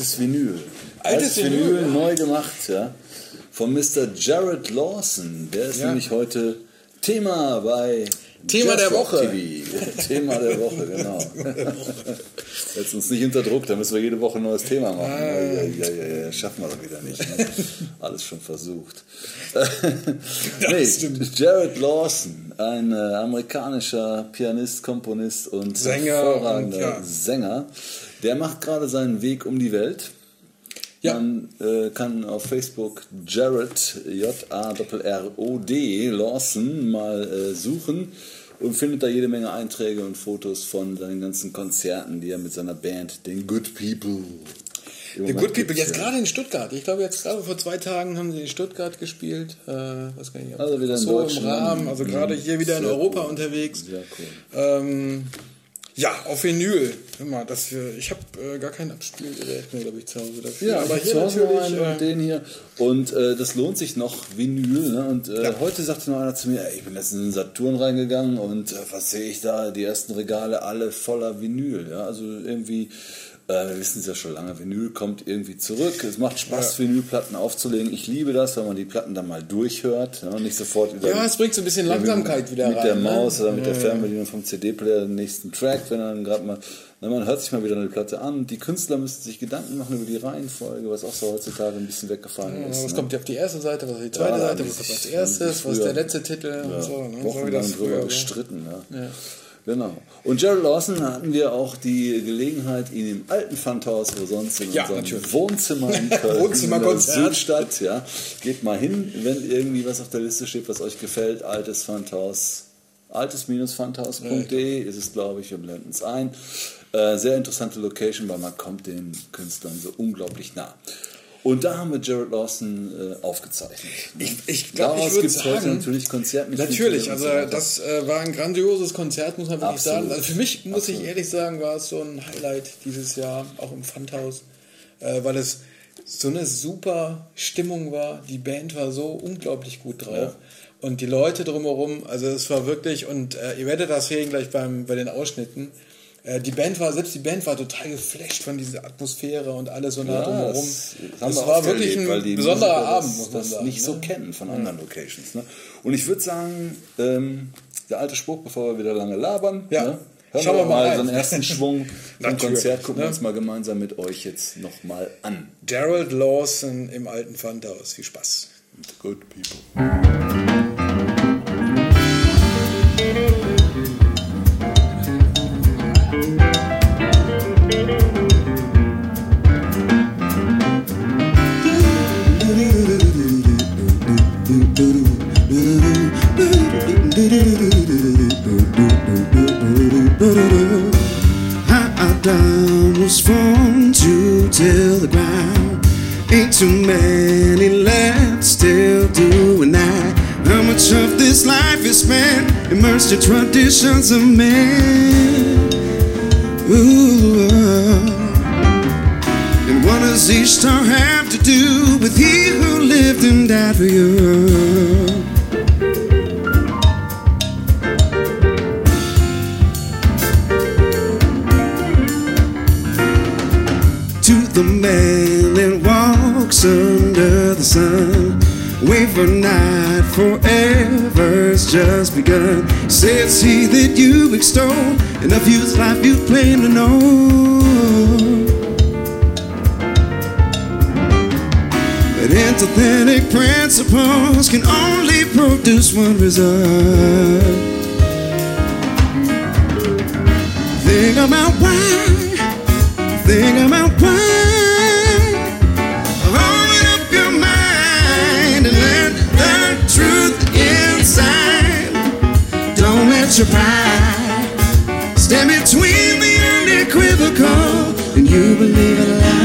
altes Vinyl. Altes Vinyl, ja. neu gemacht, ja. Von Mr. Jared Lawson. Der ist Ja. nämlich heute Thema bei Thema der Jazzrock Woche. TV. Thema der Woche, genau. Setzt uns nicht unter Druck, da müssen wir jede Woche ein neues Thema machen. Ja, ja, ja, ja, schaffen wir doch wieder nicht. Ne? Alles schon versucht. nee. Jared Lawson, ein äh, amerikanischer Pianist, Komponist und Sänger hervorragender und, ja. Sänger. Der macht gerade seinen Weg um die Welt. Ja. Man äh, kann auf Facebook Jared, J-A-R-R-O-D, Lawson mal äh, suchen und findet da jede Menge Einträge und Fotos von seinen ganzen Konzerten, die er mit seiner Band, den Good People. The Good People, jetzt ja. gerade in Stuttgart. Ich glaube, jetzt gerade vor zwei Tagen haben sie in Stuttgart gespielt. Äh, was kann ich Also wieder in so im. Rahmen. Also gerade hier wieder in Europa cool. unterwegs. Sehr cool. Ähm, ja, auf Vinyl. Hör mal, das wir, ich habe äh, gar kein Abspielgerät mehr, glaube ich, zu Hause dafür. Ja, aber aber hier natürlich. einen und Äh, den hier. Und äh, das lohnt sich noch, Vinyl. Ne? Und äh, heute sagte noch einer zu mir, ey, ich bin letztens in den Saturn reingegangen und äh, was sehe ich da? Die ersten Regale alle voller Vinyl. Ja? Also irgendwie, äh, wir wissen es ja schon lange, Vinyl kommt irgendwie zurück. Es macht Spaß, Vinylplatten aufzulegen. Ich liebe das, wenn man die Platten dann mal durchhört. Ja? Und nicht sofort wieder ja, es bringt so ein bisschen Langsamkeit wieder mit rein. der ne? Maus oder mit der Fernbedienung vom CD-Player den nächsten Track, wenn dann gerade mal, na, man hört sich mal wieder eine Platte an. Die Künstler müssen sich Gedanken machen über die Reihenfolge, was auch so heutzutage ein bisschen weggefallen Ja, ist. was ne? kommt auf die erste Seite, was auf die zweite Ja, Seite, was sich- als erstes, was ist der letzte Titel ja, und so. Ne? So wochenlang das drüber war. gestritten. Ja. Genau. Und Gerald Lawson hatten wir auch die Gelegenheit, ihn im alten Pfandhaus, wo sonst in Ja, unserem. Wohnzimmer in Köln, Wohnzimmerkonzert. in der Südstadt, ja, geht mal hin, wenn irgendwie was auf der Liste steht, was euch gefällt, altes Pfandhaus, altes-pfandhaus.de ist es, glaube ich, wir blenden es ein. Äh, sehr interessante Location, weil man kommt den Künstlern so unglaublich nah. Und da haben wir Jared Lawson äh, aufgezeichnet. ne? Ich- ich glaub, ich Daraus würd gibt's heute natürlich Konzerte mit Natürlich, also das äh, war ein grandioses Konzert, muss man wirklich Absolut. sagen. Also für mich, muss ich Absolut. ehrlich sagen, war es so ein Highlight dieses Jahr, auch im Pfandhaus, äh, weil es so eine super Stimmung war. Die Band war so unglaublich gut drauf. Ja. Und die Leute drumherum, also es war wirklich, und äh, ihr werdet das sehen gleich beim, bei den Ausschnitten, die Band war, selbst die Band war total geflasht von dieser Atmosphäre und alles so Ja, drumherum. das, Es wir war wirklich erlebt, ein besonderer Musiker Abend, das, muss man das sagen. nicht ne? so kennen von anderen Locations. Ne? Und ich würde sagen, ähm, der alte Spruch, bevor wir wieder lange labern, Ja. ne? hören Schauen wir mal mal so einen ersten Schwung vom Konzert, gucken wir ne? uns mal gemeinsam mit euch jetzt nochmal an. Gerald Lawson im alten Pfandhaus. Viel Spaß. Good people. Immersed in traditions of men? Ooh. Uh. And what does each star have to do with he who lived and died for you? Extol, and of you's life you claim to know. But antithetic principles can only produce one result. Think about why Think about why. You believe in love.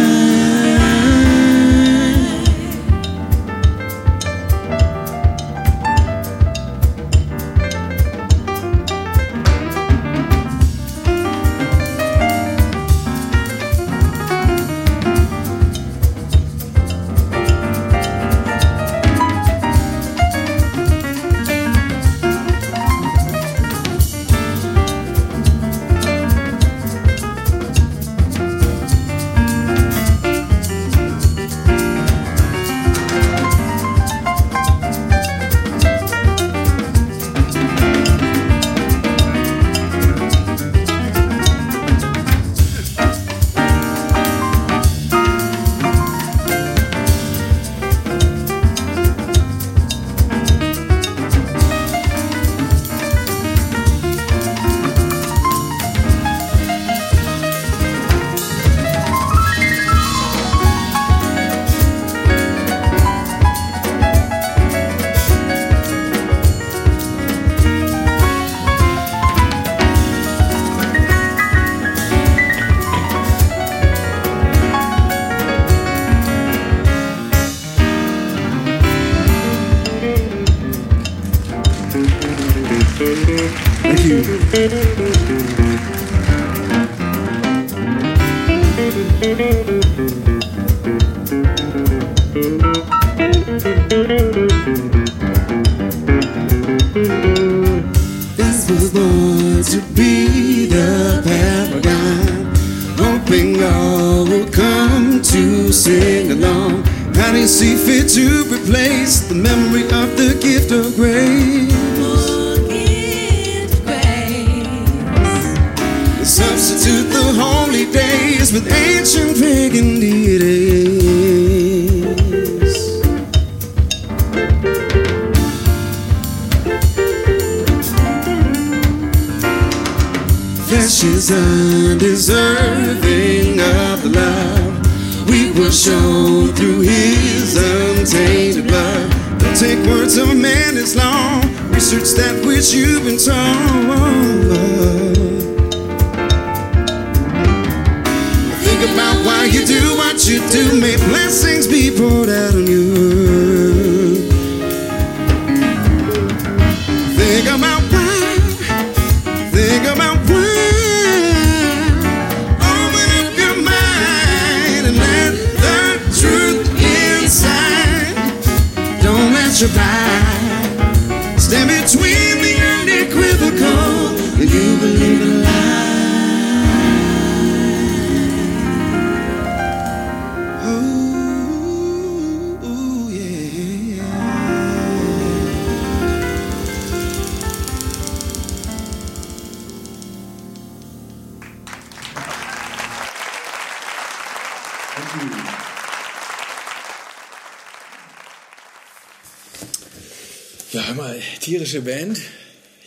Mal, tierische Band.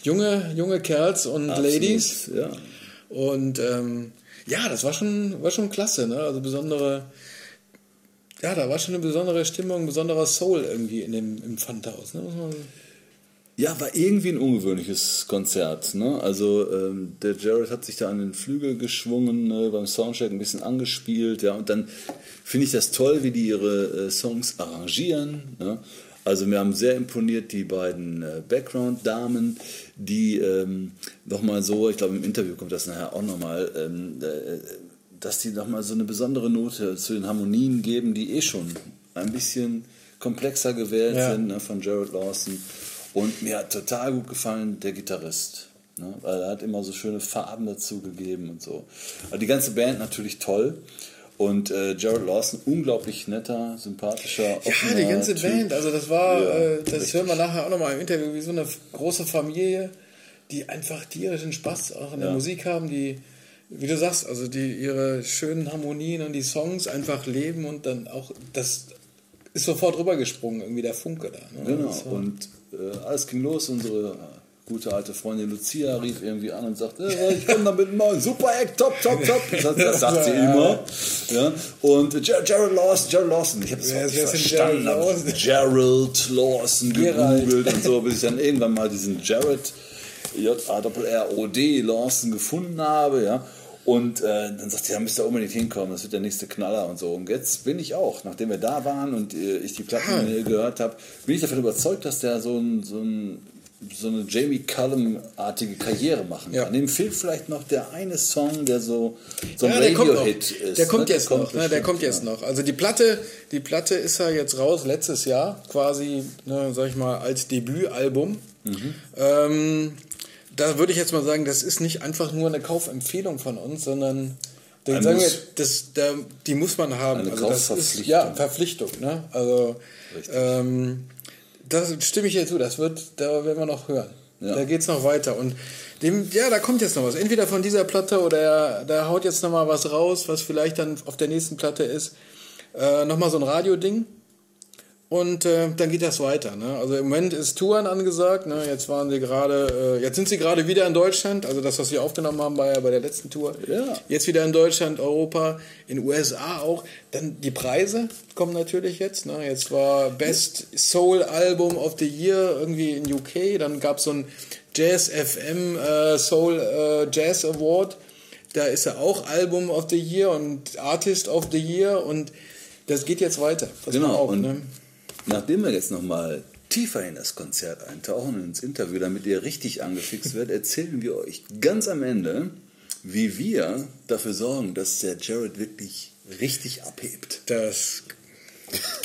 Junge, junge Kerls und Ladies. Ja. Und ähm, ja, das war schon, war schon klasse, ne? Also besondere, ja, da war schon eine besondere Stimmung, ein besonderer Soul irgendwie in dem, im Pfandhaus, ne? Ja, war irgendwie ein ungewöhnliches Konzert. Ne? Also ähm, der Jared hat sich da an den Flügel geschwungen, ne? beim Soundcheck ein bisschen angespielt. Ja? Und dann finde ich das toll, wie die ihre äh, Songs arrangieren. Ne? Also mir haben sehr imponiert die beiden äh, Background-Damen, die ähm, nochmal so, ich glaube im Interview kommt das nachher auch nochmal, ähm, äh, dass die nochmal so eine besondere Note zu den Harmonien geben, die eh schon ein bisschen komplexer gewählt Ja. sind ne, von Jared Lawson. Und mir hat total gut gefallen der Gitarrist. Ne? Weil er hat immer so schöne Farben dazu gegeben und so. Aber die ganze Band natürlich toll. Und äh, Jared Lawson, unglaublich netter, sympathischer, ja, offener die ganze Typ. Band, also das war, Ja, äh, das richtig. hören wir nachher auch nochmal im Interview, wie so eine große Familie, die einfach tierischen Spaß auch in der Ja. Musik haben, die, wie du sagst, also die ihre schönen Harmonien und die Songs einfach leben und dann auch, das ist sofort rübergesprungen, irgendwie der Funke da. Ne? Genau, und äh, alles ging los. Unsere gute alte Freundin Lucia rief irgendwie an und sagte, äh, ich komme da mit einem super Act, top, top, top. Das, das sagt sie immer. Ja? Und Ger Gerald Lawson, Gerald Lawson, ich habe es nicht verstanden. Gerald? Gerald Lawson gegoogelt und so, bis ich dann irgendwann mal diesen Jared, J-A-R-R-O-D Lawson gefunden habe, ja. Und äh, dann sagt sie, da müsst ihr unbedingt hinkommen, das wird der nächste Knaller und so. Und jetzt bin ich auch, nachdem wir da waren und äh, ich die Platten Ah. gehört habe, bin ich davon überzeugt, dass der so, ein, so, ein, so eine Jamie Cullum-artige Karriere machen Ja. kann. Dem fehlt vielleicht noch der eine Song, der so, so ein Ja, der kommt. Radio-Hit ist. Der kommt ne? jetzt noch. Ne? Der kommt jetzt ja. noch. Also die Platte, die Platte ist ja jetzt raus letztes Jahr, quasi, ne, sag ich mal, als Debütalbum. Mhm. Ähm, da würde ich jetzt mal sagen, das ist nicht einfach nur eine Kaufempfehlung von uns, sondern den Ein sagen wir, das, da, die muss man haben. Eine also das ist Kaufverpflichtung. ja Verpflichtung. Ne? Also Richtig. ähm, das stimme ich dir zu. Das wird, da werden wir noch hören. Ja. Da geht es noch weiter. Und dem, ja, da kommt jetzt noch was. Entweder von dieser Platte oder er, da haut jetzt noch mal was raus, was vielleicht dann auf der nächsten Platte ist. Äh, Nochmal so ein Radio-Ding. Und äh, dann geht das weiter. Ne? Also im Moment ist Touren angesagt. Ne? Jetzt waren sie gerade, äh, jetzt sind sie gerade wieder in Deutschland. Also das, was wir aufgenommen haben, war ja bei der letzten Tour. Ja. Jetzt wieder in Deutschland, Europa, in USA auch. Dann die Preise kommen natürlich jetzt. Ne? Jetzt war Best Soul Album of the Year irgendwie in UK. Dann gab es so ein Jazz FM äh, Soul äh, Jazz Award. Da ist er auch Album of the Year und Artist of the Year. Und das geht jetzt weiter. Mal Genau, auf, und ne? Nachdem wir jetzt nochmal tiefer in das Konzert eintauchen, und ins Interview, damit ihr richtig angefixt werdet, erzählen wir euch ganz am Ende, wie wir dafür sorgen, dass der Jared wirklich richtig abhebt. Das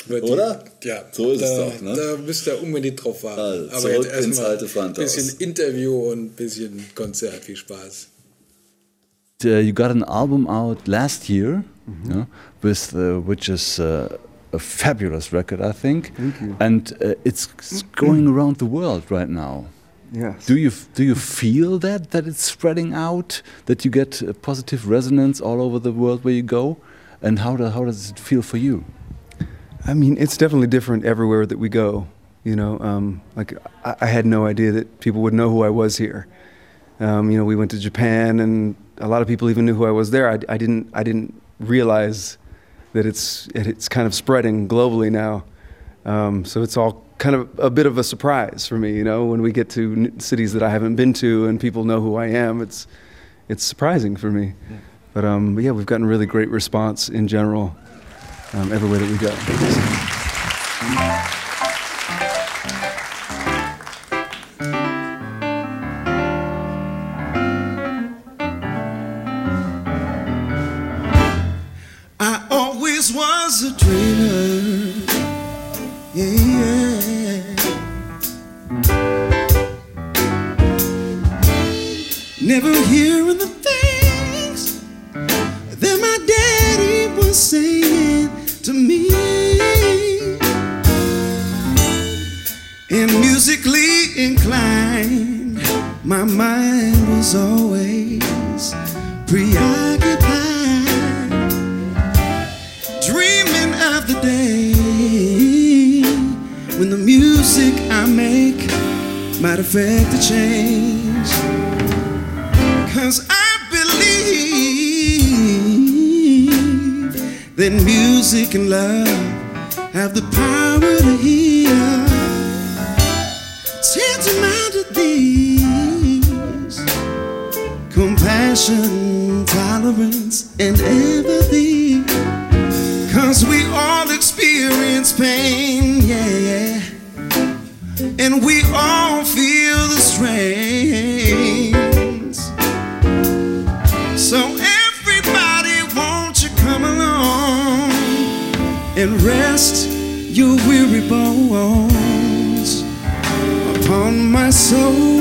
wird Oder? Die, ja. So ist es da, doch, ne? Da müsst ihr unbedingt drauf warten. Also, zurück ins erstmal alte Pfandhaus. Bisschen Interview und ein bisschen Konzert. Viel Spaß. uh, you got an album out last year, yeah, with uh, which is uh, a fabulous record, I think. Thank you. And uh, it's going around the world right now. Yes. Do you do you feel that that it's spreading out, that you get uh, positive resonance all over the world where you go, and how do, how does it feel for you? I mean, it's definitely different everywhere that we go. You know, um, like I, I had no idea that people would know who I was here. Um, you know, we went to Japan, and a lot of people even knew who I was there. I, I didn't, I didn't realize that it's it's kind of spreading globally now. Um, so it's all kind of a bit of a surprise for me. You know, when we get to n- cities that I haven't been to, and people know who I am, it's it's surprising for me. But um, yeah, we've gotten really great response in general um, everywhere that we go. To these compassion, tolerance, and empathy. Cause we all experience pain, yeah, yeah. And we all feel the strains. So everybody, won't you come along and rest your weary bones coração.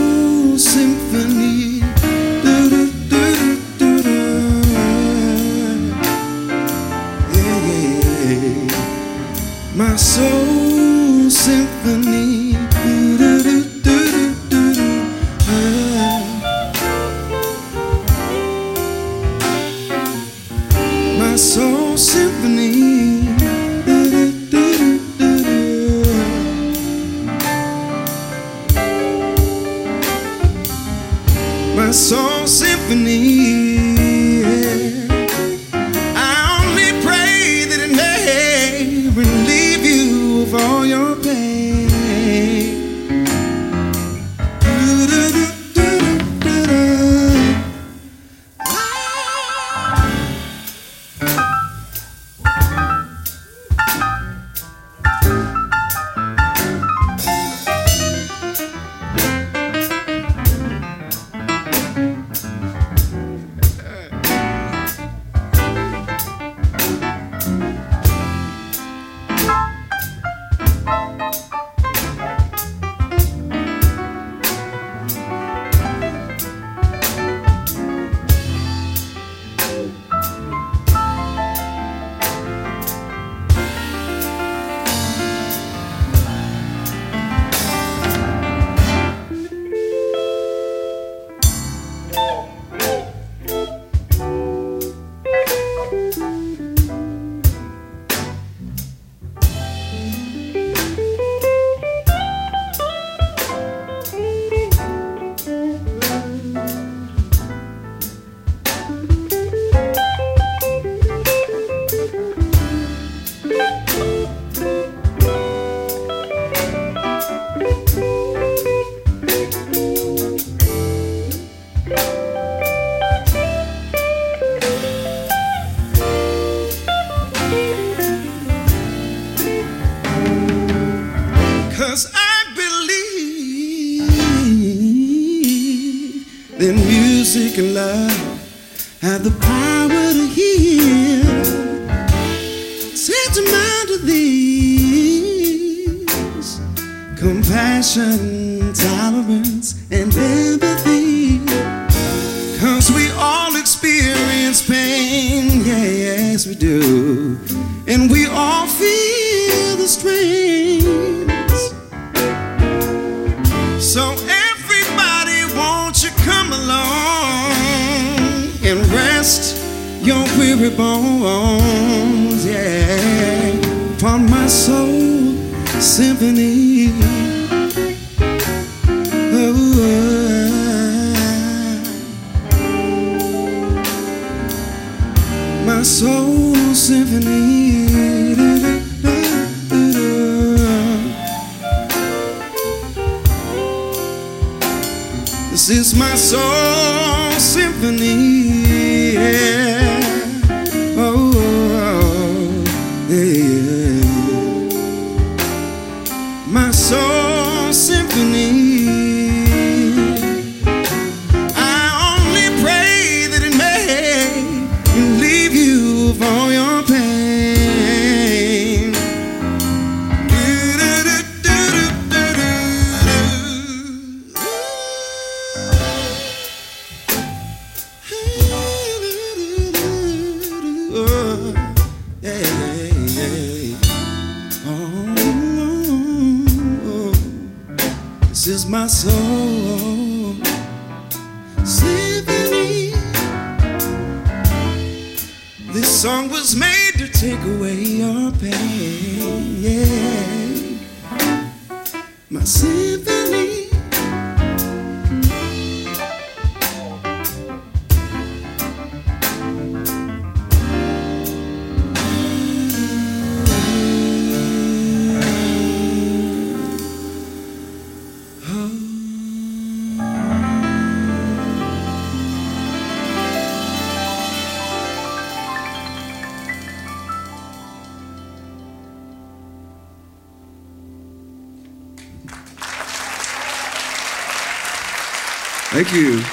Thank you.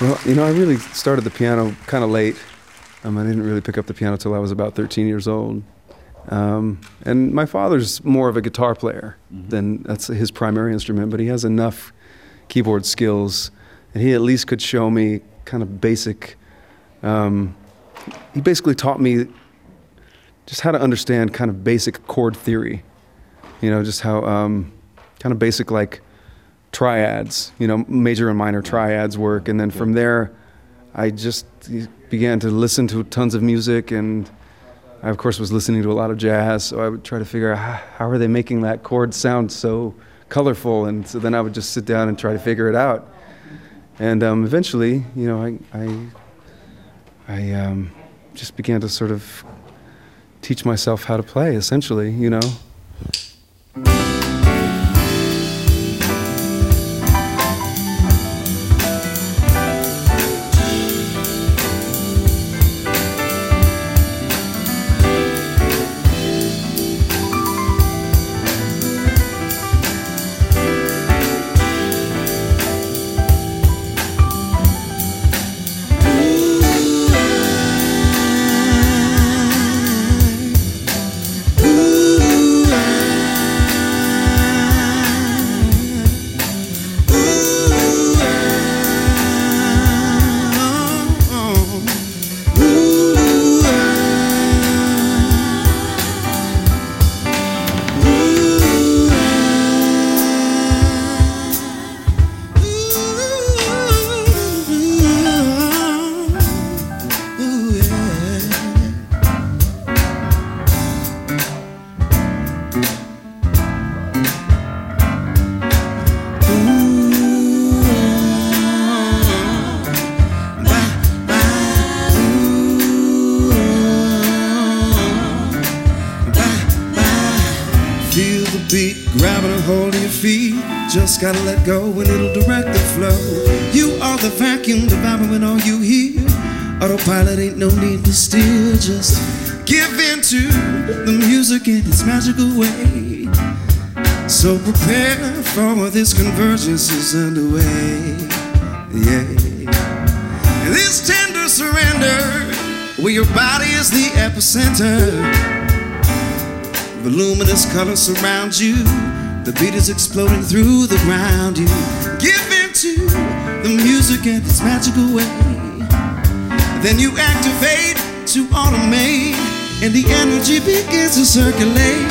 Well, you know, I really started the piano kind of late. Um, I didn't really pick up the piano till I was about 13 years old. Um, and my father's more of a guitar player than that's his primary instrument, but he has enough keyboard skills, and he at least could show me kind of basic. Um, he basically taught me just how to understand kind of basic chord theory. You know, just how um, kind of basic like triads, you know, major and minor triads work. And then from there, I just began to listen to tons of music. And I, of course, was listening to a lot of jazz. So I would try to figure out how, are they making that chord sound so colorful. And so then I would just sit down and try to figure it out. And um, eventually, you know, I, I, I um, just began to sort of teach myself how to play, essentially, you know. This convergence is underway. Yeah. This tender surrender, where your body is the epicenter. Voluminous colors surround you. The beat is exploding through the ground. You give in to the music and its magical way. Then you activate to automate, and the energy begins to circulate.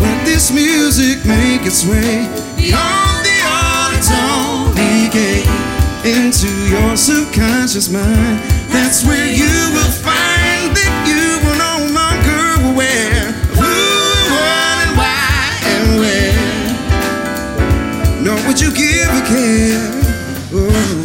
Let this music make its way beyond the into your subconscious mind. That's where you will find that you are no longer aware of who, what, and why, and where. Nor would you give a care. Step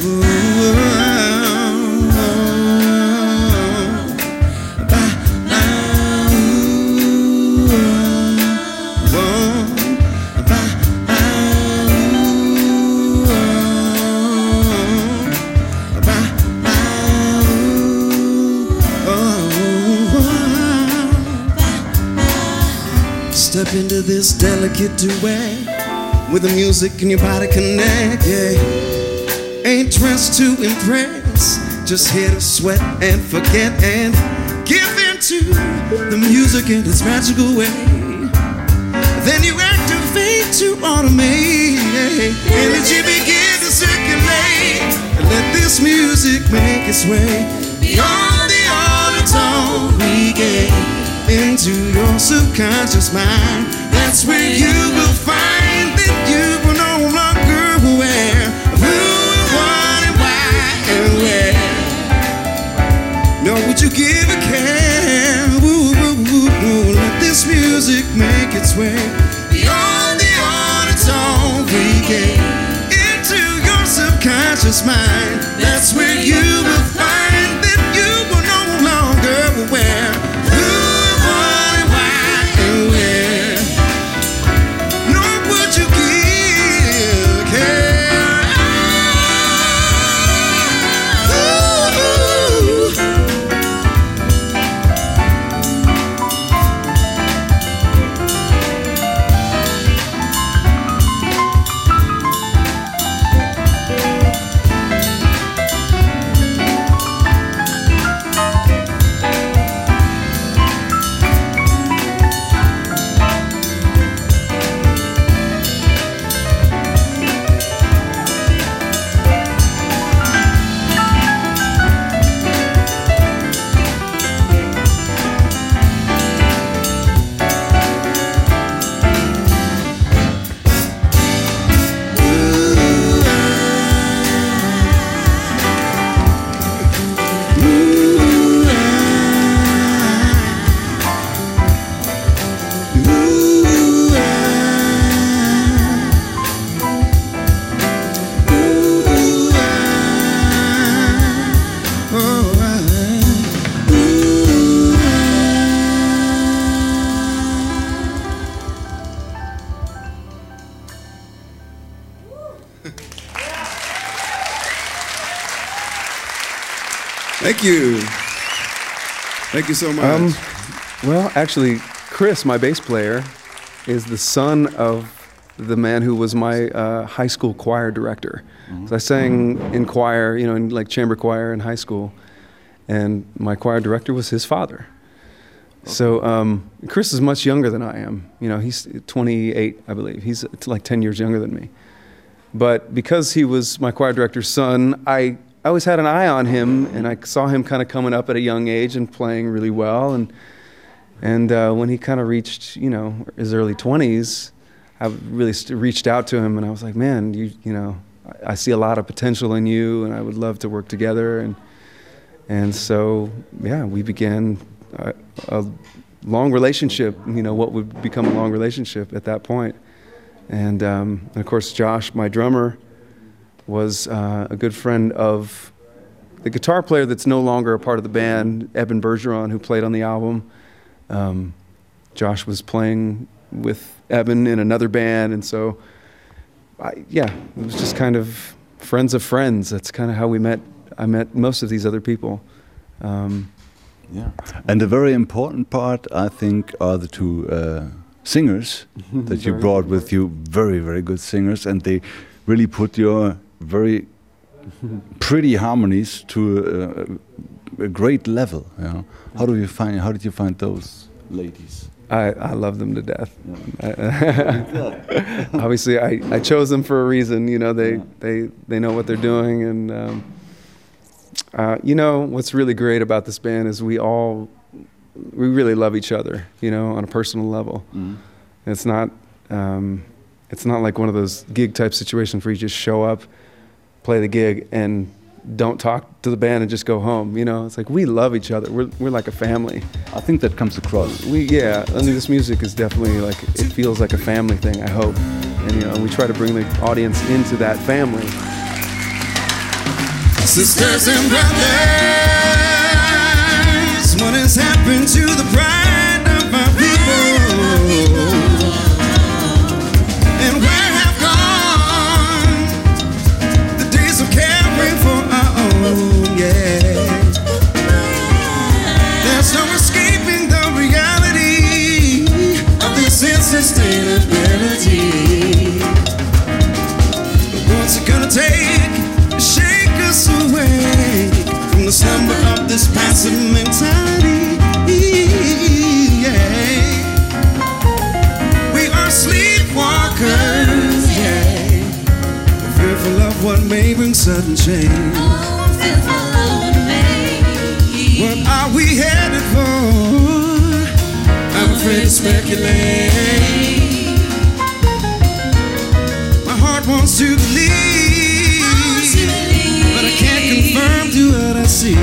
this delicate duet with the music and your body connect. Yeah, ain't dressed to impress, just here to sweat and forget and give into the music in its magical way. Then you activate to automate. Energy begin to circulate. And let this music make its way beyond the auto we gain into your subconscious mind. That's where you will find that you are no longer of who, what, and why, and where. Nor would you give a care. Woo, woo, woo, woo. Let this music make its way beyond the auto we gain into your subconscious mind. That's where you will find Thank you. Thank you so much. Um, well, actually, Chris, my bass player, is the son of the man who was my uh, high school choir director. So I sang in choir, you know, in like chamber choir in high school, and my choir director was his father. So um, Chris is much younger than I am. You know, he's 28, I believe. He's like 10 years younger than me. But because he was my choir director's son, I, I always had an eye on him, and I saw him kind of coming up at a young age and playing really well. And and uh, when he kind of reached, you know, his early 20s, I really st- reached out to him, and I was like, man, you you know, I, I see a lot of potential in you, and I would love to work together. And and so yeah, we began a, a long relationship. You know, what would become a long relationship at that point. And, um, and of course, Josh, my drummer, was uh, a good friend of the guitar player that's no longer a part of the band, Eben Bergeron, who played on the album. Um, Josh was playing with Eben in another band, and so, I, yeah, it was just kind of friends of friends. That's kind of how we met. I met most of these other people. Um, Yeah. And the very important part, I think, are the two uh, singers that you brought with you. Very, very good singers, and they really put your very pretty harmonies to a, a great level. You know? How do you find? How did you find those? ladies? I, I love them to death. Obviously, I, I chose them for a reason. You know, they, they, they know what they're doing. And, um, uh, you know, what's really great about this band is we all, we really love each other, you know, on a personal level. It's not, um, it's not like one of those gig type situations where you just show up, play the gig, and don't talk to the band and just go home. You know, it's like we love each other. We're, we're like a family. I think that comes across. We yeah, I mean this music is definitely like it feels like a family thing. I hope, and you know we try to bring the audience into that family. Sisters and brothers, what has happened to the pride this insustainability. What's it gonna take to shake us away from the slumber of this passive mentality? Yeah. We are sleepwalkers, yeah. Fearful of what may bring sudden change. What are we headed for? To speculate. My heart wants to believe, but I can't confirm to what I see.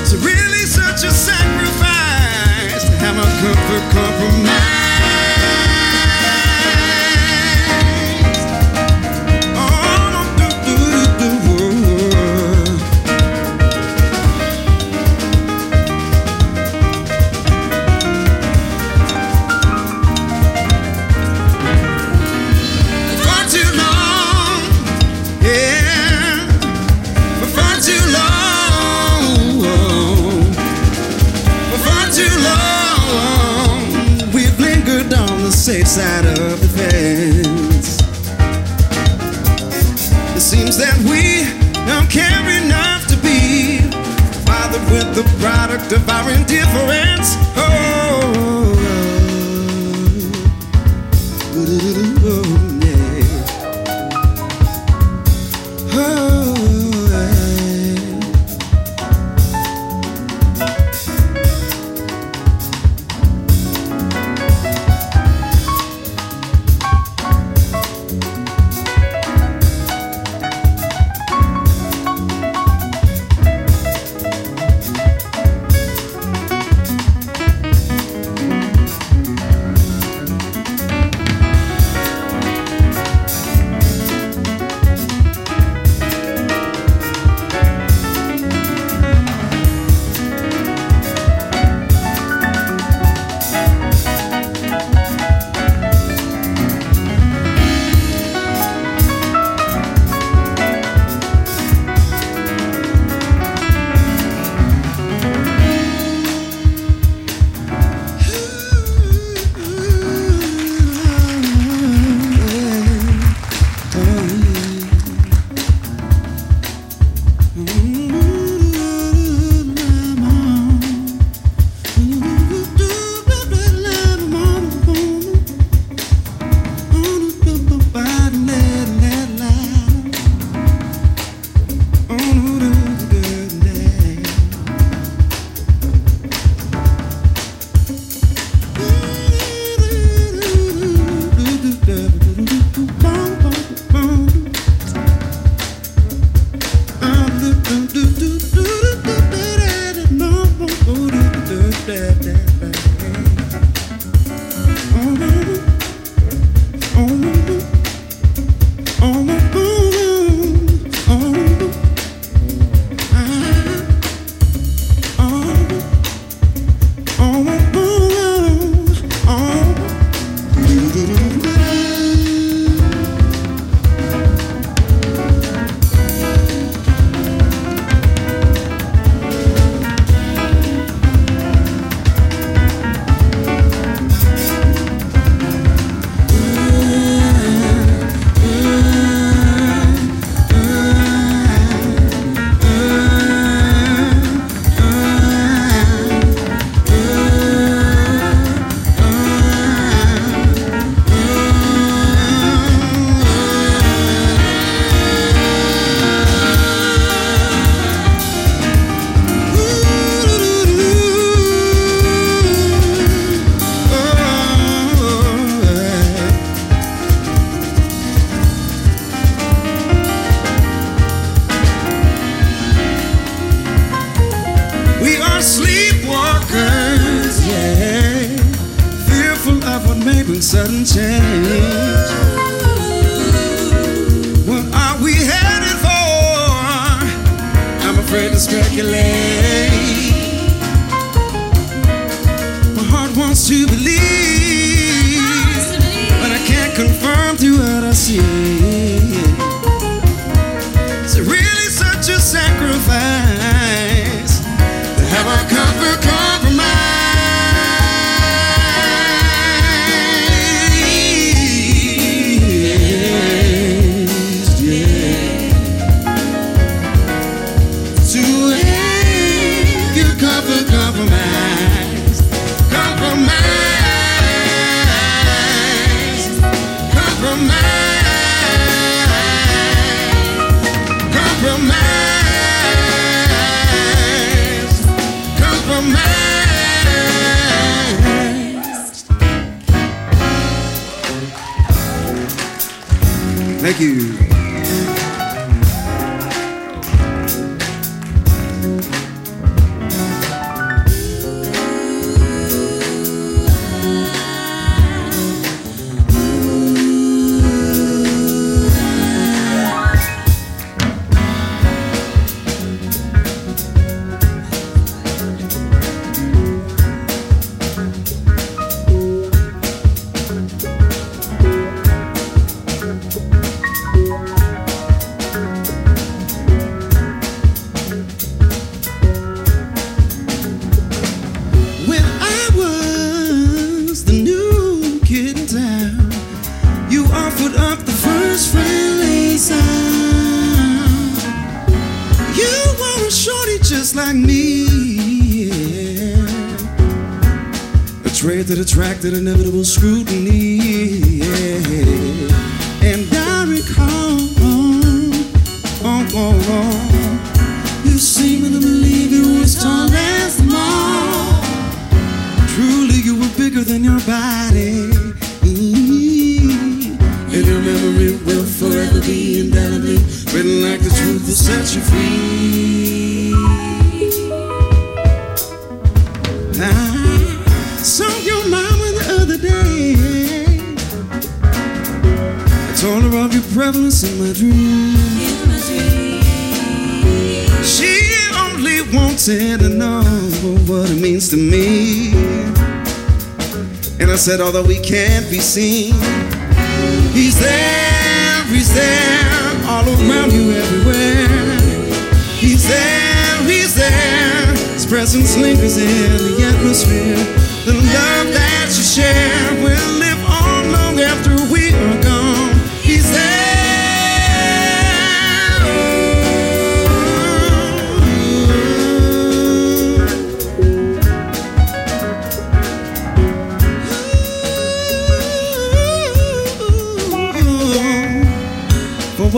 It's really such a sacrifice to have our comfort compromised. The product of our indifference. Oh. That attracted inevitable scrutiny. yeah. And I recall, oh, oh, oh, you seeming to believe you was tall as them all. Truly, you were bigger than your body. Mm. And your memory will forever be indelibly written like the truth will set you free. Prevalence in my dream. She only wanted to know what it means to me. And I said, although we can't be seen, he's there, he's there, all around you everywhere. He's there, he's there, his presence lingers in the atmosphere. The love that you share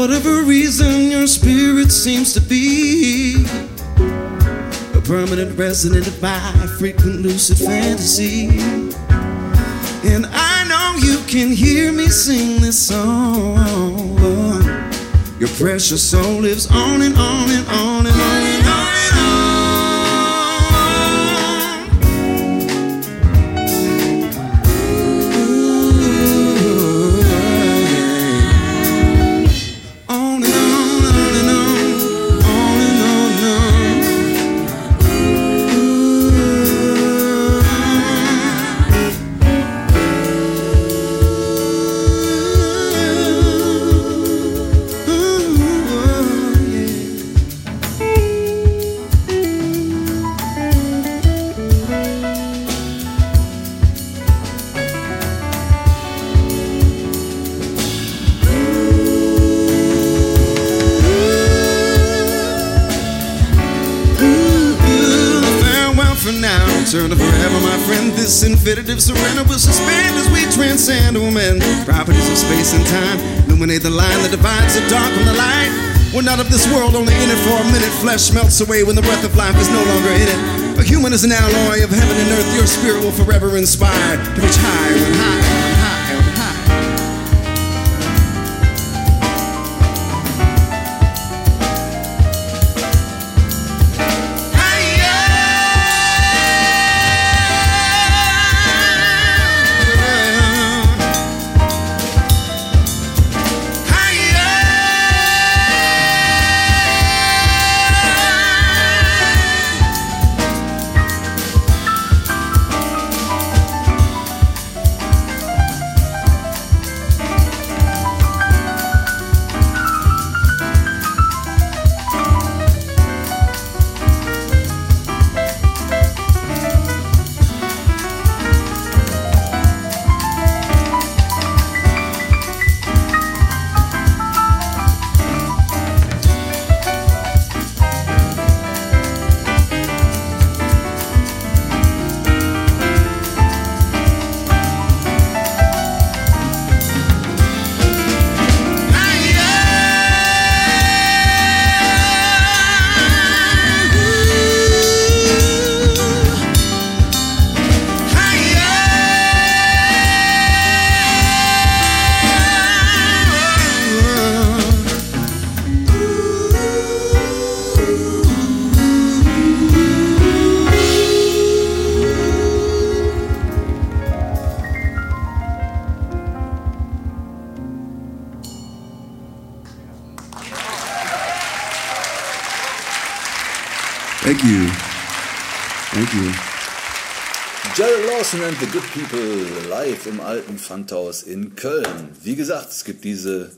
whatever reason, your spirit seems to be a permanent resident of my frequent lucid fantasy. And I know you can hear me sing this song. Your precious soul lives on and on and on and on This infinitive surrender will suspend as we transcend woman. Properties of space and time illuminate the line that divides the dark from the light. We're not of this world, only in it for a minute. Flesh melts away when the breath of life is no longer in it. A human is an alloy of heaven and earth. Your spirit will forever inspire to reach higher and higher Lawson and the Good People live im alten Pfandhaus in Köln. Wie gesagt, es gibt diese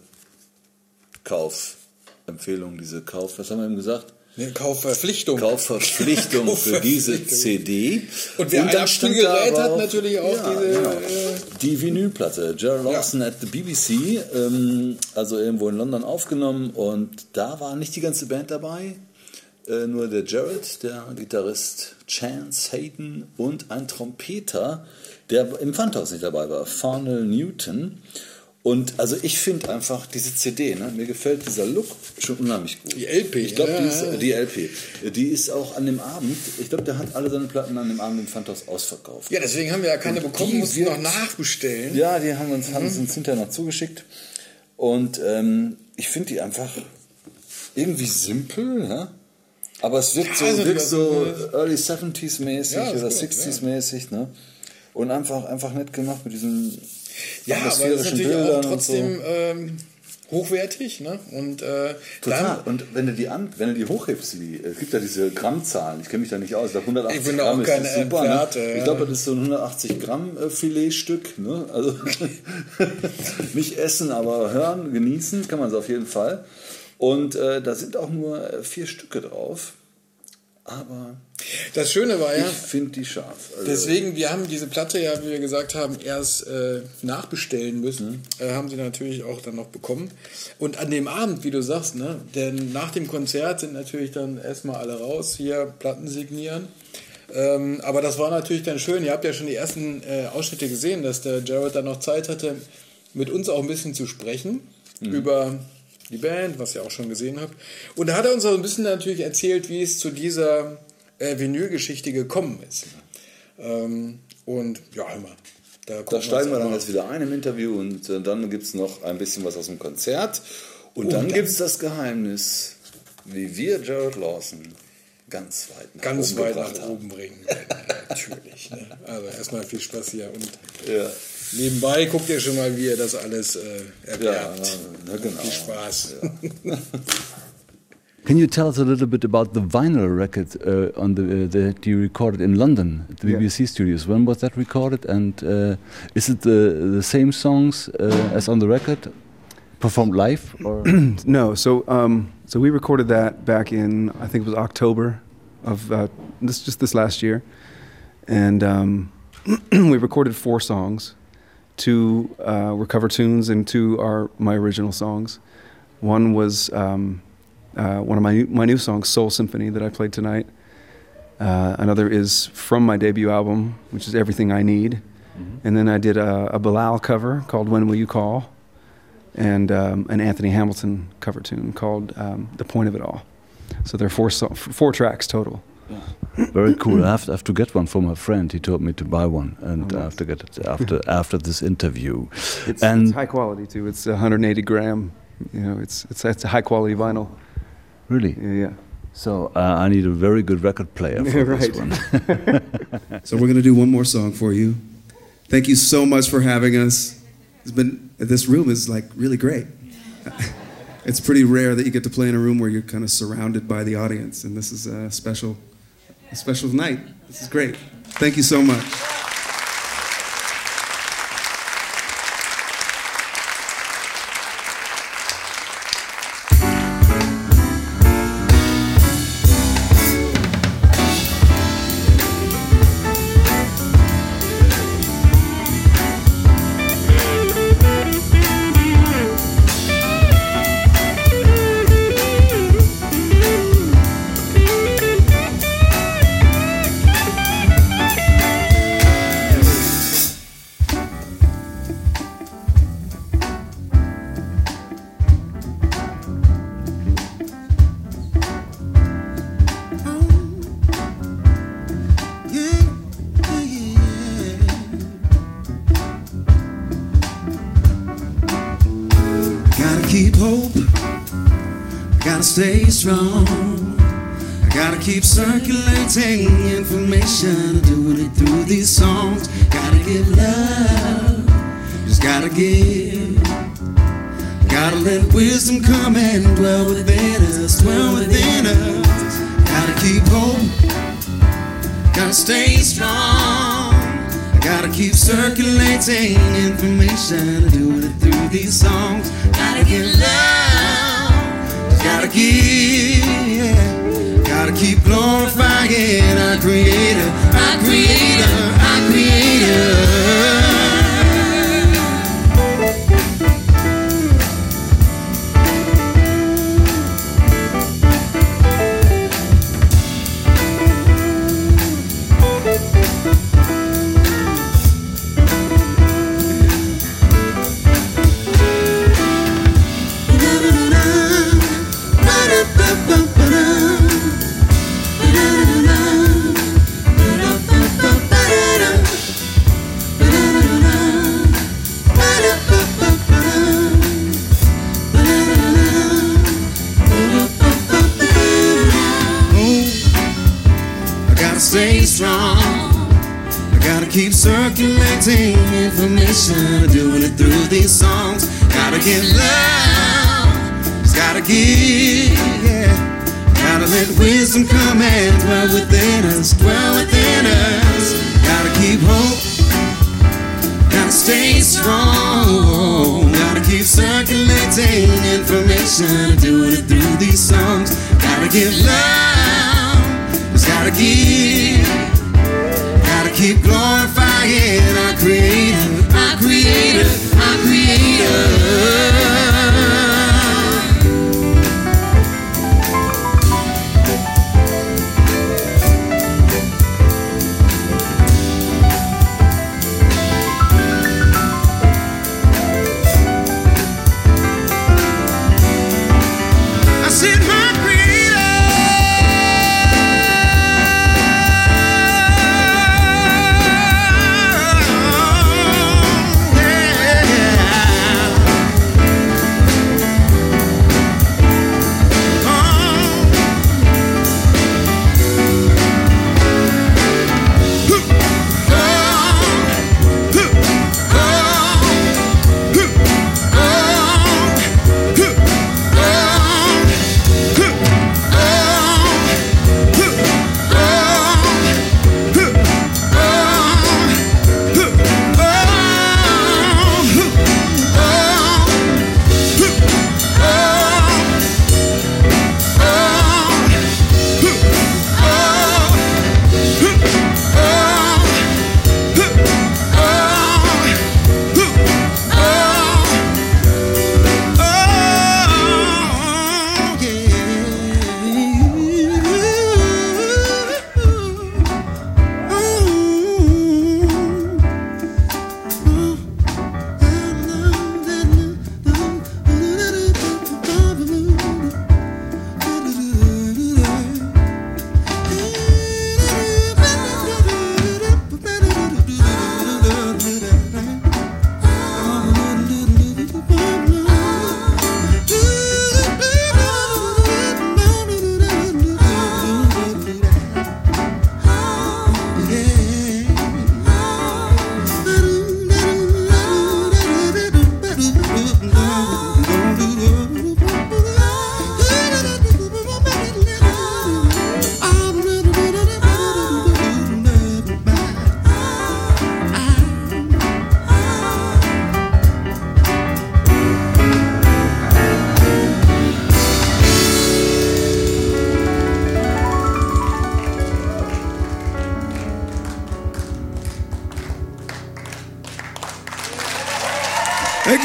Kaufempfehlung, diese Kauf, was haben wir eben gesagt? Ne, Kaufverpflichtung. Kaufverpflichtung für diese. CD. Und wer ein stand Abspielgerät da hat, natürlich auch ja, diese, genau. äh, die Vinylplatte. Jerry Lawson at the BBC, ähm, also irgendwo in London aufgenommen und da war nicht die ganze Band dabei, äh, nur der Jared, der Gitarrist Chance Hayden und ein Trompeter, der im Pfandhaus nicht dabei war, Farnell Newton. Und also ich finde einfach diese CD, ne, mir gefällt dieser Look schon unheimlich gut. Die LP, Ich glaube, ja, die, ist- die LP. Die ist auch an dem Abend, ich glaube, der hat alle seine Platten an dem Abend im Pfandhaus ausverkauft. Ja, deswegen haben wir ja keine Und bekommen, mussten wird- noch nachbestellen. Ja, die haben uns, haben sie uns hinterher noch zugeschickt. Und ähm, ich finde die einfach irgendwie simpel, ja? Aber es wirkt so, also wirkt so Early 70s mäßig Ja, ist oder gut, 60s mäßig. Ne? Und einfach, einfach nett gemacht mit diesen Ja, aber das ist natürlich Bildern auch und trotzdem so. ähm, hochwertig. Ne? Und äh, Total. Und wenn du die an, wenn du die hochhebst, die, es gibt ja diese Grammzahlen, ich kenne mich da nicht aus, ich glaube 180 Ich bin da Gramm auch ist kein das super. Experte, Ne? Ich glaube, das ist so ein 180 Gramm äh, Filetstück. Ne? Also nicht essen, aber hören, genießen kann man es auf jeden Fall. Und äh, da sind auch nur äh, vier Stücke drauf. Aber das Schöne war ja, ich finde die scharf. Also, Deswegen, wir haben diese Platte ja, wie wir gesagt haben, erst äh, nachbestellen müssen. Äh, haben sie natürlich auch dann noch bekommen. Und an dem Abend, wie du sagst, ne, denn nach dem Konzert sind natürlich dann erstmal alle raus, hier Platten signieren. Ähm, aber das war natürlich dann schön. Ihr habt ja schon die ersten äh, Ausschnitte gesehen, dass der Jared dann noch Zeit hatte, mit uns auch ein bisschen zu sprechen über die Band, was ihr auch schon gesehen habt. Und da hat er uns auch ein bisschen natürlich erzählt, wie es zu dieser äh, Vinylgeschichte gekommen ist. Ähm, und ja, hör mal. Da, Da steigen wir dann jetzt wieder ein im Interview und äh, dann gibt es noch ein bisschen was aus dem Konzert. Und, Und dann, dann- gibt es das Geheimnis, wie wir Jared Lawson ganz weit nach ganz oben weit nach oben bringen. Natürlich. Ne? Also erstmal viel Spaß hier. Und Ja, nebenbei guckt ihr schon mal, wie ihr das alles äh, ja erwerbt. na, genau. Viel Spaß. Can you tell us a little bit about the vinyl record uh, on the, uh, that you recorded in London at the Yeah. BBC studios? When was that recorded? And uh, is it the the same songs uh, as on the record, performed live? Or No, so um, so we recorded that back in I think it was October of uh, this just this last year, and um, we recorded four songs. Two uh, were cover tunes, and two are my original songs. One was um, uh, one of my new, my new songs, Soul Symphony, that I played tonight. Uh, another is from my debut album, which is Everything I Need, and then I did a, a Bilal cover called When Will You Call and um, an Anthony Hamilton cover tune called um, "The Point of It All." So there are four so- four tracks total. Very cool. I have, to, I have to get one for my friend. He told me to buy one, and Oh, I have to get it after after this interview. It's, and it's high quality too. It's 180 gram. You know, it's it's it's a high quality vinyl. really, Yeah, yeah. so uh, I need a very good record player for Right. this one. So we're going to do one more song for you. Thank you so much for having us. It's been this room is like really great. It's pretty rare that you get to play in a room where you're kind of surrounded by the audience, and this is a special, a special night. This is great. Thank you so much.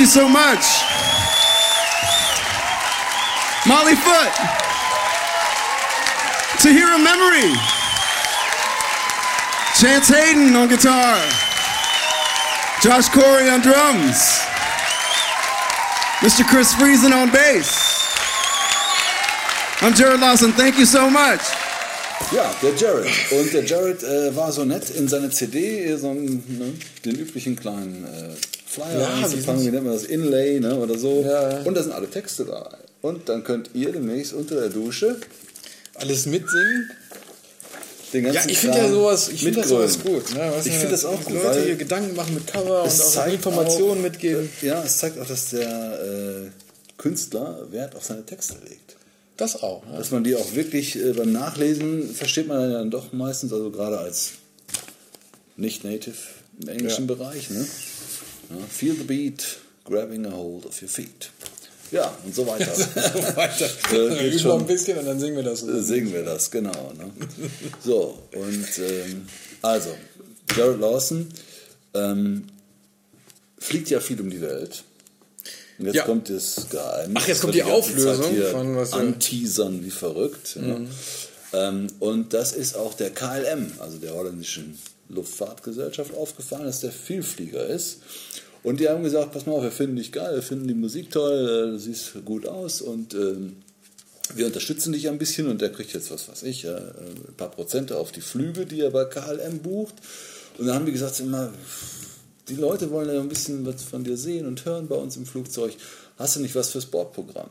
So much. Molly Foot. To hear a memory. Chance Hayden on guitar. Josh Corey on drums. Mr. Chris Friesen on bass. I'm Jared Lawson. Thank you so much. Ja, der Jared. Und der Jared äh, war so nett in seine CD, so einen, ne, den üblichen kleinen äh, Flyer Ja, anzufangen, die wie nennt man das? Inlay ne, oder so. Ja. Und da sind alle Texte da. Und dann könnt ihr demnächst unter der Dusche Alles mitsingen. den ganzen Ja, ich finde ja sowas, ich finde sowas gut. Ne? Ich finde das auch dass gut, Leute hier Gedanken machen mit Cover und auch Informationen auch, mitgeben. Ja, es zeigt auch, dass der äh, Künstler Wert auf seine Texte legt. Das auch. Ja. Dass man die auch wirklich äh, beim Nachlesen versteht man dann doch meistens, also gerade als nicht-native im englischen Ja. Bereich. Ne? Ja, feel the beat, grabbing a hold of your feet. Ja, und so weiter. Weiter. Äh, üben schon. noch ein bisschen und dann singen wir das. Äh, Singen wir das, genau. Ne? So, und ähm, also, Jared Lawson ähm, fliegt ja viel um die Welt. Und jetzt Ja. kommt das Geheimnis. Ach, jetzt kommt die Zeit Auflösung von was Mhm. Anteasern wie verrückt. Ja. Ähm, und das ist auch der KLM, also der holländischen Luftfahrtgesellschaft, aufgefallen, dass der Vielflieger ist. Und die haben gesagt, pass mal auf, wir finden dich geil, wir finden die Musik toll, äh, du siehst gut aus und ähm, wir unterstützen dich ein bisschen und der kriegt jetzt, was weiß ich, äh, ein paar Prozente auf die Flüge, die er bei KLM bucht. Und dann haben die gesagt, immer, die Leute wollen ja ein bisschen was von dir sehen und hören bei uns im Flugzeug. Hast du nicht was fürs Bordprogramm?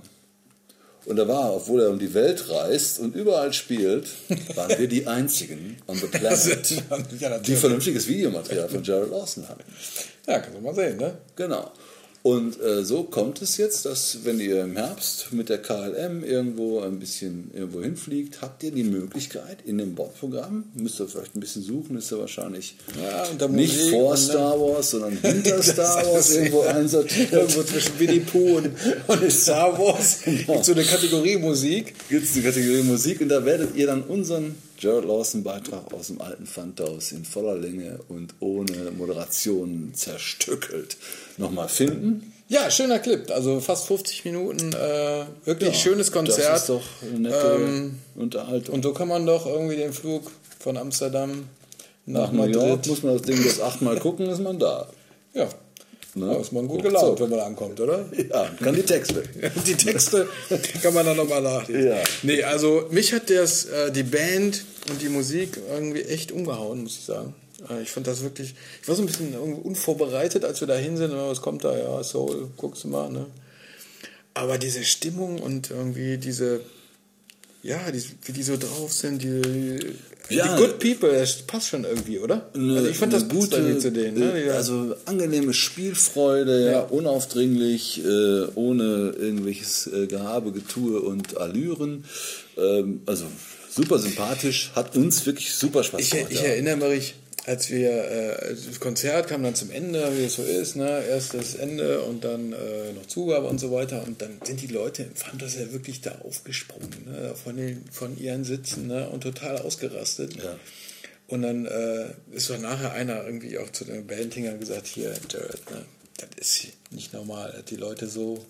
Und da war, obwohl er um die Welt reist und überall spielt, waren wir die einzigen on the planet, Ja, die vernünftiges Videomaterial von Jared Lawson hatten. Ja, kannst du mal sehen, ne? Genau. Und äh, so kommt es jetzt, dass wenn ihr im Herbst mit der KLM irgendwo ein bisschen irgendwo hinfliegt, habt ihr die Möglichkeit in dem Bordprogramm, müsst ihr vielleicht ein bisschen suchen, ist ja wahrscheinlich Ja, nicht vor? Star Wars, sondern hinter Star Wars irgendwo einsortiert. Irgendwo zwischen Winnie Pooh und, und Star Wars gibt so eine Kategorie Musik. gibt es die Kategorie Musik und da werdet ihr dann unseren Jared Lawson Beitrag aus dem alten Pfandhaus in voller Länge und ohne Moderation zerstückelt nochmal finden. Ja, schöner Clip. Also fast 50 Minuten. Äh, wirklich Ja, schönes Konzert. Das ist doch eine nette Ähm, Unterhaltung. Und so kann man doch irgendwie den Flug von Amsterdam nach, nach New York Madrid. muss man das Ding das achtmal gucken, ist man da. Ja. Ne? Da ist man gut gelaunt, wenn man ankommt, oder? Ja, kann die Texte. Die Texte kann man dann nochmal nachlesen. Ja. Nee, also mich hat das, äh, die Band und die Musik irgendwie echt umgehauen, muss ich sagen. Äh, ich fand das wirklich, ich war so ein bisschen unvorbereitet, als wir da hin sind. Was kommt da? Ja, Soul, guckst du mal, ne? Aber diese Stimmung und irgendwie diese, ja, die, wie die so drauf sind, die, Ja. die Good People, das passt schon irgendwie, oder? also ich fand das gut irgendwie zu denen. Ne? Die- also angenehme Spielfreude, ja. Ja. unaufdringlich, äh, ohne irgendwelches äh, Gehabe, Getue und Allüren. Ähm, also super sympathisch, hat uns wirklich super Spaß Ich, gemacht. ich ja. erinnere mich, als wir, äh, das Konzert kam dann zum Ende, wie es so ist, ne? erst das Ende und dann äh, noch Zugabe und so weiter und dann sind die Leute im Fantas ja wirklich da aufgesprungen, ne? von, den, von ihren Sitzen ne? und total ausgerastet. Ja. Und dann äh, ist doch nachher einer irgendwie auch zu den Bandhängern gesagt, hier, Jared, ne? das ist nicht normal, dass die Leute so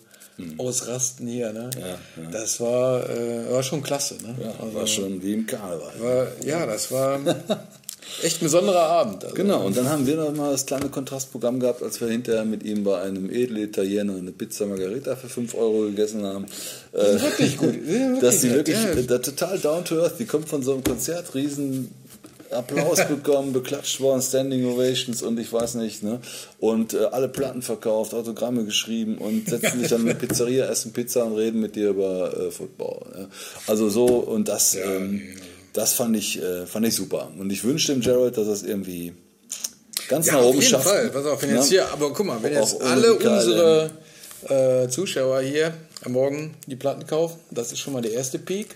ausrasten hier. Ne? Hm. Ja, ja. Das war, äh, war schon klasse. Ne? Ja, Also, war schon wie im Karneval. war, ja, das war echt ein besonderer Abend. Also. Genau, und dann haben wir noch mal das kleine Kontrastprogramm gehabt, als wir hinterher mit ihm bei einem Edelitaliener eine Pizza Margarita für 5 Euro gegessen haben. Äh, wirklich gut. Dass die wirklich ja. da total down to earth, die kommt von so einem Konzert, riesen Applaus bekommen, beklatscht worden, Standing Ovations und ich weiß nicht, ne? Und äh, alle Platten verkauft, Autogramme geschrieben und setzen sich dann in eine Pizzeria, essen Pizza und reden mit dir über äh, Football. Ja? Also so, und das, ähm, das fand ich, äh, fand ich super. Und ich wünsche dem Jared, dass er es irgendwie ganz Ja, nach auf oben jeden schafft. Fall. Pass auf, wenn jetzt hier, aber guck mal, wenn jetzt alle unsere äh, Zuschauer hier am Morgen die Platten kaufen, das ist schon mal der erste Peak.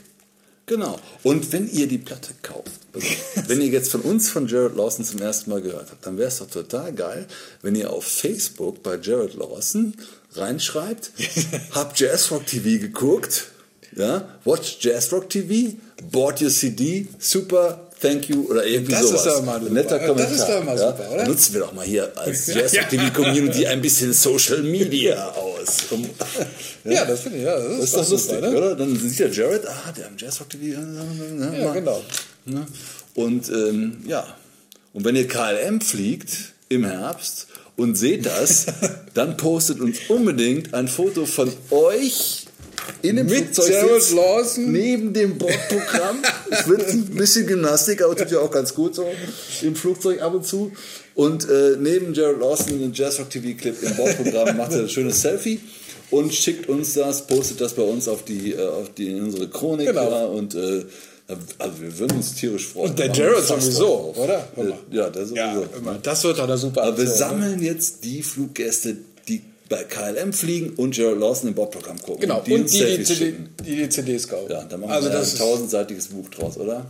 Genau. Und wenn ihr die Platte kauft, also wenn ihr jetzt von uns von Jared Lawson zum ersten Mal gehört habt, dann wäre es doch total geil, wenn ihr auf Facebook bei Jared Lawson reinschreibt, hab Jazzrock TV geguckt, ja, watch Jazzrock TV, bought your CD, super, thank you oder irgendwie Das ist sowas. doch mal Ein super. netter Das Kommentar. ist doch mal ja. super, oder? Nutzen wir doch mal hier als Jazzrock TV Community ein bisschen Social Media aus. Um, Ja, das finde ich, ja, das ist, das ist doch super, lustig, ne? oder? Dann sieht der Jared, ah, der am Jazzrock TV. Ja, genau. Und ähm, ja, und wenn ihr KLM fliegt im Herbst und seht das, dann postet uns unbedingt ein Foto von euch in dem Mit Jared Lawson. neben dem Bordprogramm. Es wird ein bisschen Gymnastik, aber tut ja auch ganz gut so im Flugzeug ab und zu. Und äh, neben Jared Lawson den Jazzrock TV Clip im Bordprogramm macht er ein schönes Selfie und schickt uns das, postet das bei uns auf die, äh, auf die in unsere Chronik. Genau. Und äh, also wir würden uns tierisch freuen. Und der Jared sowieso, oder? Äh, Ja, der sowieso. Ja, immer. das wird doch eine super Aber wir ne? sammeln jetzt die Fluggäste, bei KLM fliegen und Gerald Lawson im Bordprogramm gucken. Genau, und die und die, die, CD, die, die CDs kaufen. Ja, dann machen also wir das ein tausendseitiges Buch draus, oder?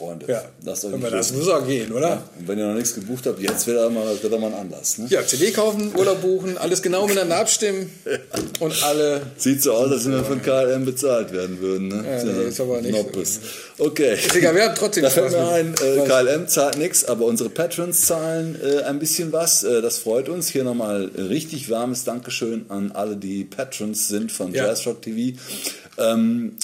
Freunde, ja, lasst euch nicht das muss auch gehen, oder? Und wenn ihr noch nichts gebucht habt, jetzt wird er mal, wird er mal ein Anlass. Ne? Ja, CD kaufen, Urlaub buchen, alles genau miteinander abstimmen und alle. Sieht so aus, als wenn wir von KLM bezahlt werden würden. Ne? Ja, nee, ist aber nicht. Noppes. Okay. Ist egal, wir haben trotzdem Da fällt Spaß mir ein, mit- äh? KLM zahlt nichts, aber unsere Patrons zahlen äh, ein bisschen was. Äh, das freut uns. Hier nochmal richtig warmes Dankeschön an alle, die Patrons sind von Ja. Jazzrock TV. Ähm,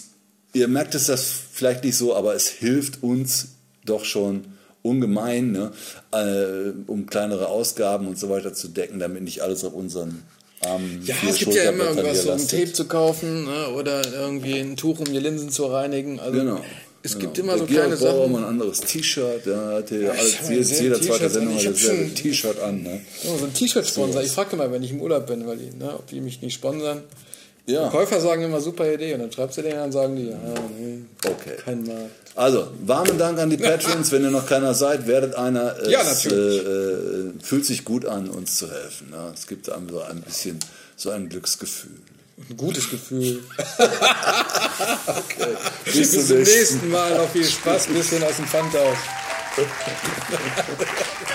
ihr merkt es das vielleicht nicht so, aber es hilft uns doch schon ungemein, ne? äh, um kleinere Ausgaben und so weiter zu decken, damit nicht alles auf unseren armen Ja, es gibt ja immer irgendwas, so ein lastet. Tape zu kaufen ne, oder irgendwie ein Tuch, um die Linsen zu reinigen. Also Genau. es genau. gibt immer Der so Georg kleine Bauer Sachen. ein anderes T-Shirt, der hatte ja alles, jeder zweite Sendung hat dasselbe T-Shirt an. Ne? So ein T-Shirt-Sponsor. Ich frage immer, wenn ich im Urlaub bin, weil die, ne, ob die mich nicht sponsern. Ja. Die Käufer sagen immer super Idee und dann schreibst du denen und sagen die, ja, nee, Okay. kein Markt. Also, warmen Dank an die Patrons. Wenn ihr noch keiner seid, werdet einer. Es, Ja, natürlich. Äh, äh, fühlt sich gut an, uns zu helfen. Ne? Es gibt einem so ein bisschen so ein Glücksgefühl. Ein gutes Gefühl. Bis Bis zum nächsten Mal. Noch viel Spaß. Bisschen aus dem Pfand aus.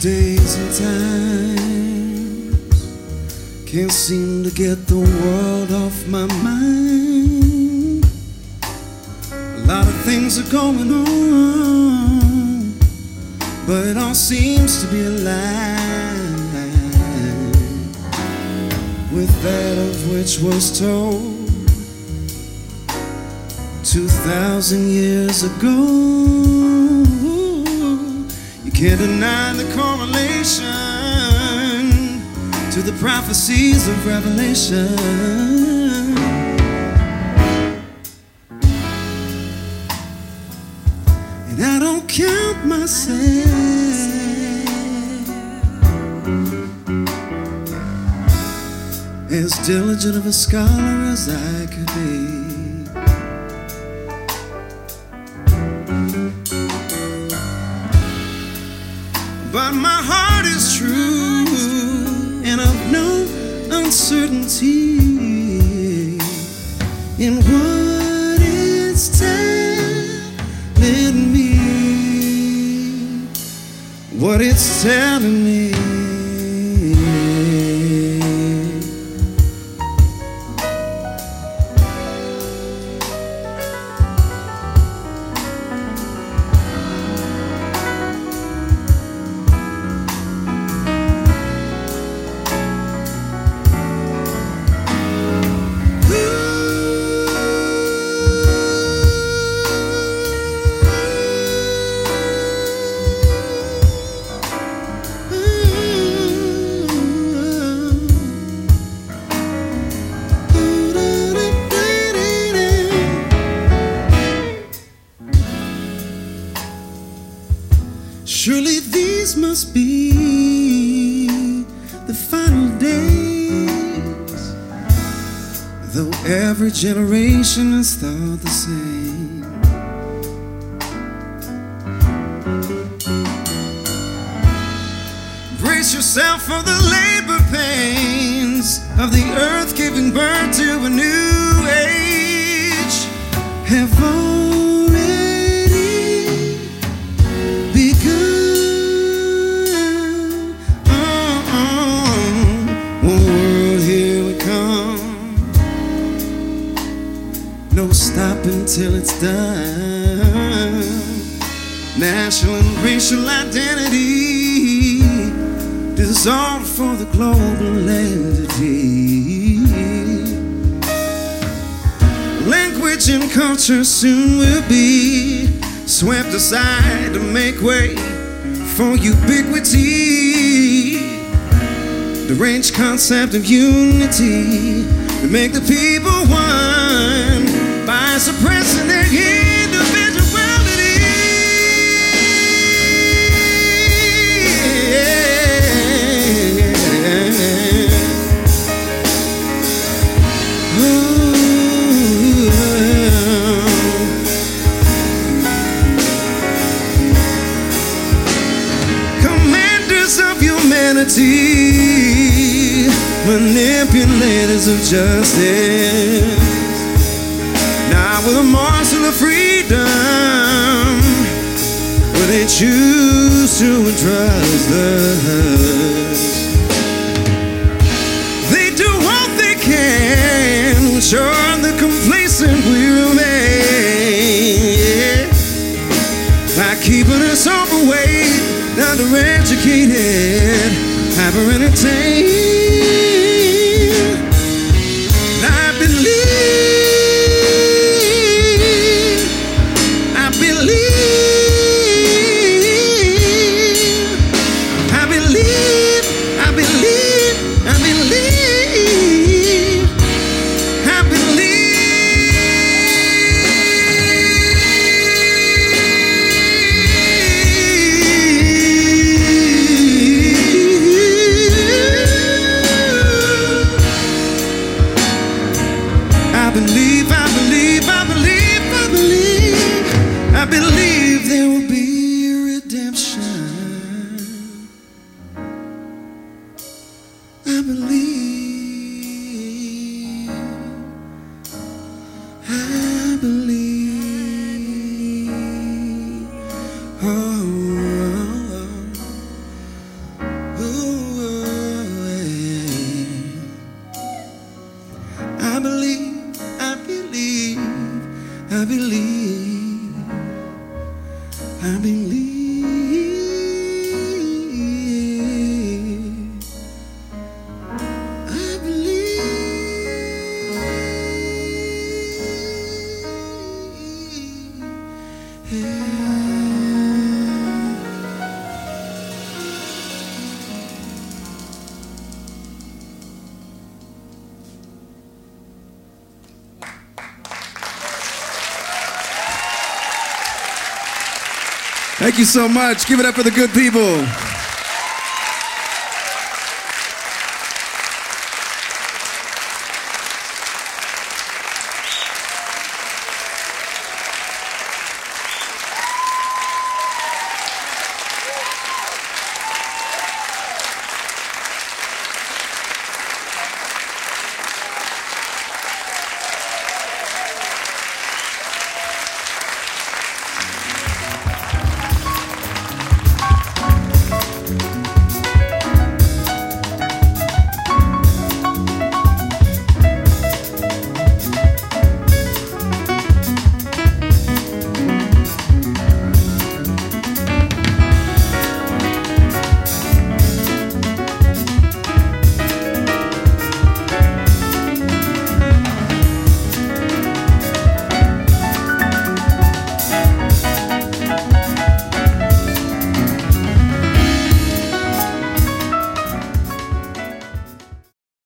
days and times can't seem to get the world off my mind. A lot of things are going on, but it all seems to be a lie with that of which was told two thousand years ago. Can't deny the correlation to the prophecies of Revelation. And I don't count myself as diligent of a scholar as I could be. But my heart is true and of no uncertainty. in what it's telling me. What it's telling me. Dissolved for the global entity. Language and culture soon will be swept aside to make way for ubiquity. The range concept of unity to make the people one by suppressing their individuality. Humanity, manipulators of justice. Now with a morsel of freedom, will they choose to entrust us? They do what they can to ensure the complacent we remain. By keeping us overweight, undereducated, never entertained. Believe, Thank you so much. Give it up for the good people.